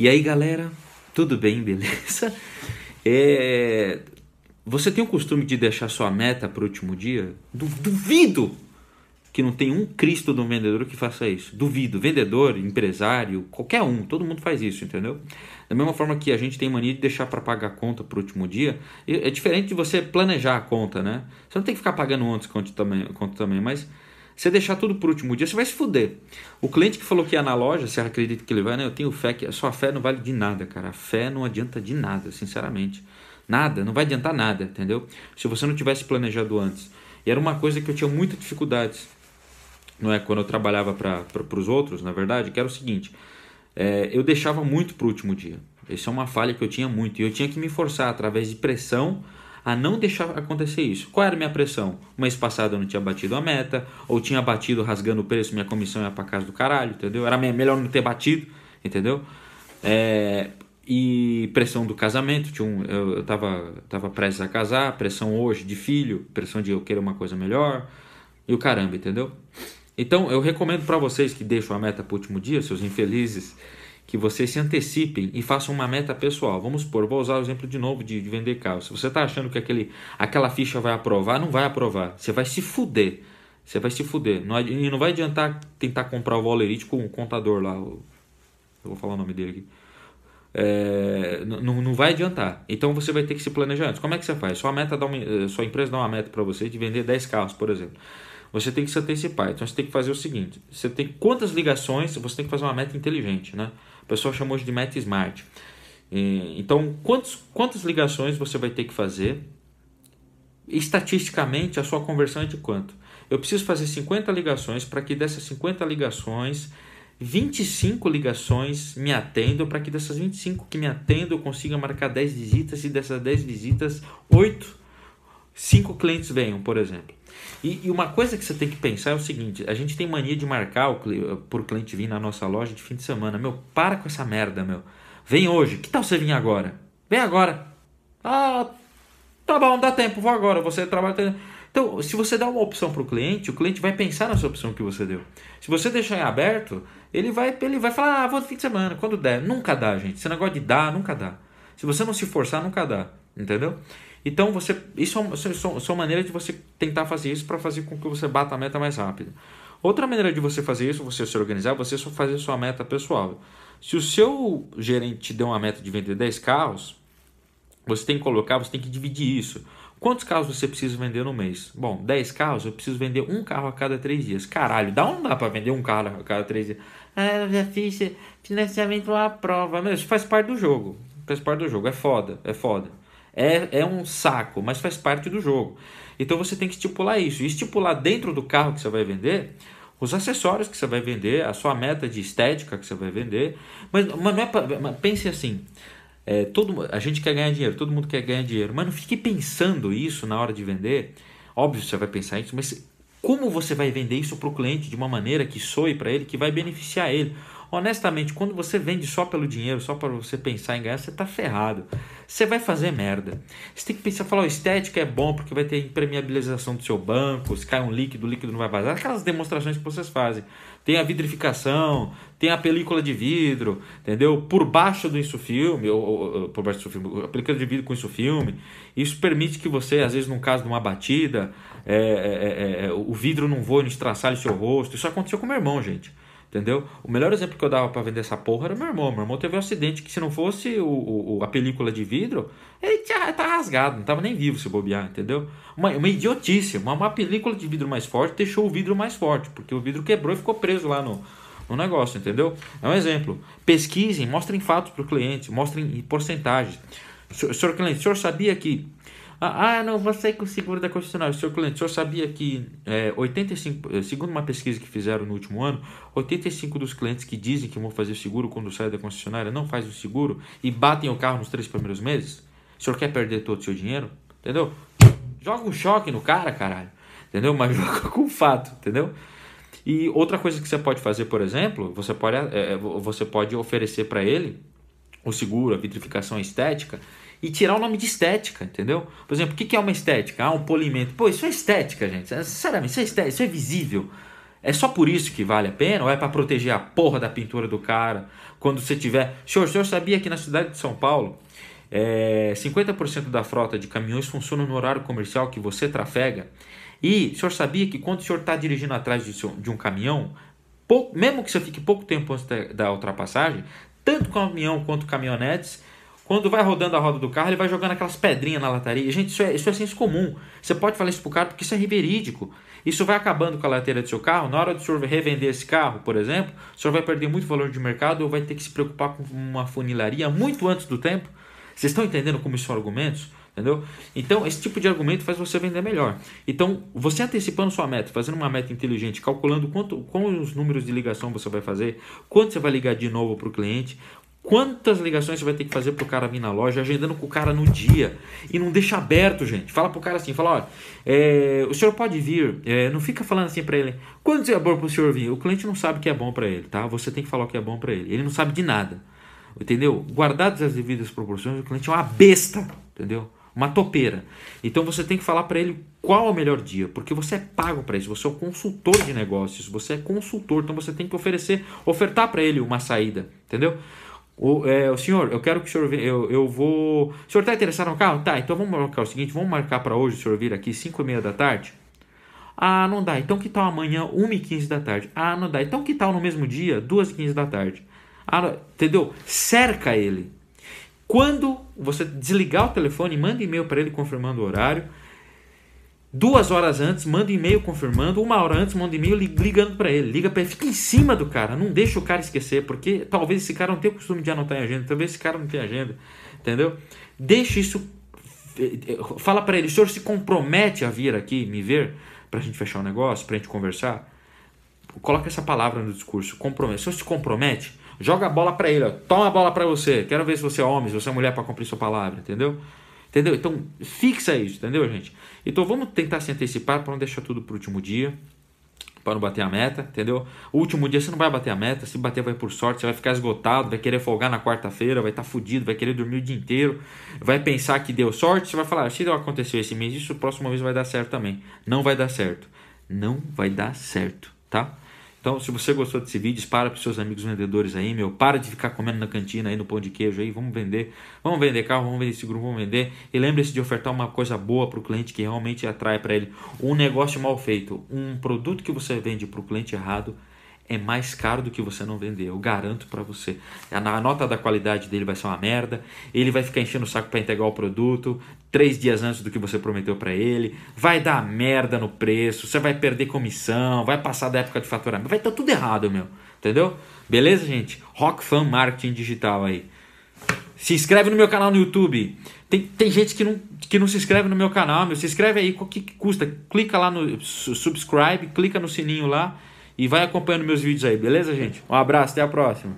E aí, galera, tudo bem, beleza? É... Você tem o costume de deixar sua meta para o último dia? Duvido que não tem um Cristo do vendedor que faça isso. Duvido. Vendedor, empresário, qualquer um, todo mundo faz isso, entendeu? Da mesma forma que a gente tem mania de deixar para pagar a conta para o último dia, é diferente de você planejar a conta, né? Você não tem que ficar pagando antes conta também, conta também mas você deixar tudo o último dia, você vai se fuder. O cliente que falou que ia na loja, você acredita que ele vai, né? Eu tenho fé que a sua fé não vale de nada, cara. A fé não adianta de nada, sinceramente. Nada, não vai adiantar nada, entendeu? Se você não tivesse planejado antes. E era uma coisa que eu tinha muitas dificuldades, não é? Quando eu trabalhava para os outros, na verdade, que era o seguinte: é, eu deixava muito para o último dia. Isso é uma falha que eu tinha muito. E eu tinha que me forçar através de pressão a não deixar acontecer isso. Qual era a minha pressão? O mês passado eu não tinha batido a meta, ou tinha batido rasgando o preço, minha comissão ia para casa do caralho, entendeu? Era melhor não ter batido, entendeu? É, e pressão do casamento, tinha um, eu, eu tava, tava prestes a casar, pressão hoje de filho, pressão de eu querer uma coisa melhor, e o caramba, entendeu? Então eu recomendo para vocês que deixam a meta para o último dia, seus infelizes, que vocês se antecipem e façam uma meta pessoal. Vamos supor, vou usar o exemplo de novo de, de vender carro. Se você está achando que aquele, aquela ficha vai aprovar, não vai aprovar. Você vai se fuder. Você vai se fuder. Não, e não vai adiantar tentar comprar o Valerite com o contador lá. eu vou falar o nome dele aqui. É, não, não vai adiantar. Então você vai ter que se planejar antes. Como é que você faz? Sua, meta dá uma, eh, sua empresa dá uma meta para você de vender 10 carros, por exemplo. Você tem que se antecipar. Então você tem que fazer o seguinte: você tem quantas ligações, você tem que fazer uma meta inteligente, né? Pessoal chamou de meta smart. Então, quantos, quantas ligações você vai ter que fazer? Estatisticamente, a sua conversão é de quanto? Eu preciso fazer 50 ligações para que dessas 50 ligações, 25 ligações me atendam, para que dessas 25 que me atendam eu consiga marcar 10 visitas e dessas 10 visitas, 8, 5 clientes venham, por exemplo. E, e, uma coisa que você tem que pensar é o seguinte: a gente tem mania de marcar o, por cliente vir na nossa loja de fim de semana. Meu, para com essa merda, meu. Vem hoje. Que tal você vir agora? Vem agora. Ah, tá bom, dá tempo, vou agora. Você trabalha. Então, se você dá uma opção para o cliente, o cliente vai pensar nessa opção que você deu. Se você deixar em aberto, ele vai, ele vai falar, ah, vou no fim de semana, quando der. Nunca dá, gente. Esse negócio de dar, nunca dá. Se você não se forçar, nunca dá. Entendeu? Então, você, isso é, isso é uma maneira de você tentar fazer isso para fazer com que você bata a meta mais rápido. Outra maneira de você fazer isso, você se organizar, você só fazer sua meta pessoal. Se o seu gerente te deu uma meta de vender 10 carros, você tem que colocar, você tem que dividir isso. Quantos carros você precisa vender no mês? Bom, 10 carros, eu preciso vender um carro a cada 3 dias. Caralho, dá ou não dá para vender um carro a cada 3 dias? Ah, eu já fiz financiamento à prova. Mas isso faz parte do jogo. Faz parte do jogo. É foda, é foda. É, é um saco, mas faz parte do jogo. Então você tem que estipular isso. E estipular dentro do carro que você vai vender os acessórios que você vai vender, a sua meta de estética que você vai vender. Mas, mas não é pra, mas pense assim. É, todo, a gente quer ganhar dinheiro, todo mundo quer ganhar dinheiro. Mas não fique pensando isso na hora de vender. Óbvio você vai pensar isso, mas como você vai vender isso para o cliente de uma maneira que soe para ele, que vai beneficiar ele? Honestamente, quando você vende só pelo dinheiro, só para você pensar em ganhar, você está ferrado. Você vai fazer merda. Você tem que pensar, falar, oh, estética é bom porque vai ter impermeabilização do seu banco, se cai um líquido, o líquido não vai vazar. Aquelas demonstrações que vocês fazem. Tem a vidrificação, tem a película de vidro, entendeu? Por baixo do insufilme, ou, ou por baixo do insufilme, a película de vidro com insufilme. Isso permite que você, às vezes, num caso de uma batida, é, é, é, é o vidro não voe, não estraçalhe seu rosto. Isso aconteceu com meu irmão, gente. Entendeu? O melhor exemplo que eu dava para vender essa porra era meu irmão. Meu irmão teve um acidente que, se não fosse o, o, a película de vidro, ele tinha, tá rasgado, não tava nem vivo se bobear, entendeu? Uma, uma idiotice. Uma, uma película de vidro mais forte deixou o vidro mais forte, porque o vidro quebrou e ficou preso lá no, no negócio, entendeu? É um exemplo. Pesquisem, mostrem fatos para o cliente, mostrem porcentagens. Senhor cliente, o senhor sabia que ah, ah, não, você com o seguro da concessionária. Seu cliente, o senhor sabia que é, 85, eh, segundo uma pesquisa que fizeram no último ano, 85 dos clientes que dizem que vão fazer seguro quando saem da concessionária não fazem o seguro e batem o carro nos três primeiros meses? O senhor quer perder todo o seu dinheiro? Entendeu? Joga um choque no cara, caralho. Entendeu? Mas joga com fato, entendeu? E outra coisa que você pode fazer, por exemplo, você pode, é, você pode oferecer para ele o seguro, a vitrificação estética, e tirar o nome de estética, entendeu? Por exemplo, o que é uma estética? Ah, um polimento. Pô, isso é estética, gente. Sinceramente, isso é estética, isso é visível. É só por isso que vale a pena ou é para proteger a porra da pintura do cara? Quando você tiver. Senhor, o senhor sabia que na cidade de São Paulo é, 50% da frota de caminhões funciona no horário comercial que você trafega? E o senhor sabia que quando o senhor está dirigindo atrás de, de um caminhão, mesmo que você fique pouco tempo antes da, da ultrapassagem, tanto caminhão quanto caminhonetes quando vai rodando a roda do carro, ele vai jogando aquelas pedrinhas na lataria. Gente, isso é, isso é senso comum. Você pode falar isso pro cara porque isso é verídico. Isso vai acabando com a lateira do seu carro. Na hora do senhor revender esse carro, por exemplo, o senhor vai perder muito valor de mercado ou vai ter que se preocupar com uma funilaria muito antes do tempo. Vocês estão entendendo como isso são argumentos? Entendeu? Então, esse tipo de argumento faz você vender melhor. Então, você antecipando sua meta, fazendo uma meta inteligente, calculando quanto, quais os números de ligação você vai fazer, quanto você vai ligar de novo para o cliente, Quantas ligações você vai ter que fazer pro cara vir na loja, agendando com o cara no dia. E não deixa aberto, gente. Fala pro cara assim, fala, olha, é, o senhor pode vir, é, não fica falando assim para ele, quanto é bom pro senhor vir? O cliente não sabe o que é bom para ele, tá? Você tem que falar o que é bom para ele. Ele não sabe de nada, entendeu? Guardadas as devidas proporções, o cliente é uma besta, entendeu? Uma topeira. Então você tem que falar para ele qual é o melhor dia, porque você é pago para isso, você é o consultor de negócios, você é consultor, então você tem que oferecer, ofertar para ele uma saída, entendeu? O, é, o senhor, eu quero que o senhor eu, eu vou. O senhor está interessado no carro? Tá, então vamos marcar o seguinte: vamos marcar para hoje o senhor vir aqui 5 e meia da tarde? Ah, não dá. Então que tal amanhã, 1 e 15 da tarde? Ah, não dá. Então que tal no mesmo dia, 2 e 15 da tarde? Ah, entendeu? Cerca ele. Quando você desligar o telefone, manda e-mail para ele confirmando o horário. Duas horas antes, manda e-mail confirmando. Uma hora antes, manda e-mail ligando para ele. Liga para ele, fica em cima do cara. Não deixa o cara esquecer, porque talvez esse cara não tenha o costume de anotar em agenda. Talvez esse cara não tenha agenda. Entendeu? Deixa isso. Fala para ele, o senhor se compromete a vir aqui me ver para a gente fechar o um negócio, para a gente conversar? Coloca essa palavra no discurso, comprometo. O senhor se compromete? Joga a bola para ele, ó. toma a bola para você. Quero ver se você é homem, se você é mulher para cumprir sua palavra, entendeu? Entendeu? Então, fixa isso, entendeu, gente? Então, vamos tentar se antecipar para não deixar tudo para o último dia, para não bater a meta, entendeu? O último dia você não vai bater a meta, se bater vai por sorte, você vai ficar esgotado, vai querer folgar na quarta-feira, vai estar tá fudido, vai querer dormir o dia inteiro, vai pensar que deu sorte, você vai falar, se aconteceu esse mês, isso o próximo mês vai dar certo também. Não vai dar certo. Não vai dar certo, tá? Então, se você gostou desse vídeo, dispara para os seus amigos vendedores aí, meu. Para de ficar comendo na cantina aí no pão de queijo aí. Vamos vender. Vamos vender carro, vamos vender seguro, vamos vender. E lembre-se de ofertar uma coisa boa para o cliente que realmente atrai para ele. Um negócio mal feito, um produto que você vende para o cliente errado é mais caro do que você não vender, eu garanto para você. A nota da qualidade dele vai ser uma merda, ele vai ficar enchendo o saco para entregar o produto três dias antes do que você prometeu para ele, vai dar merda no preço, você vai perder comissão, vai passar da época de faturamento, vai estar tá tudo errado, meu, entendeu? Beleza, gente? Rock Fan Marketing Digital aí. Se inscreve no meu canal no YouTube. Tem, tem gente que não, que não se inscreve no meu canal, meu. Se inscreve aí, o que, que custa? Clica lá no subscribe, clica no sininho lá e vai acompanhando meus vídeos aí, beleza, gente? Um abraço, até a próxima.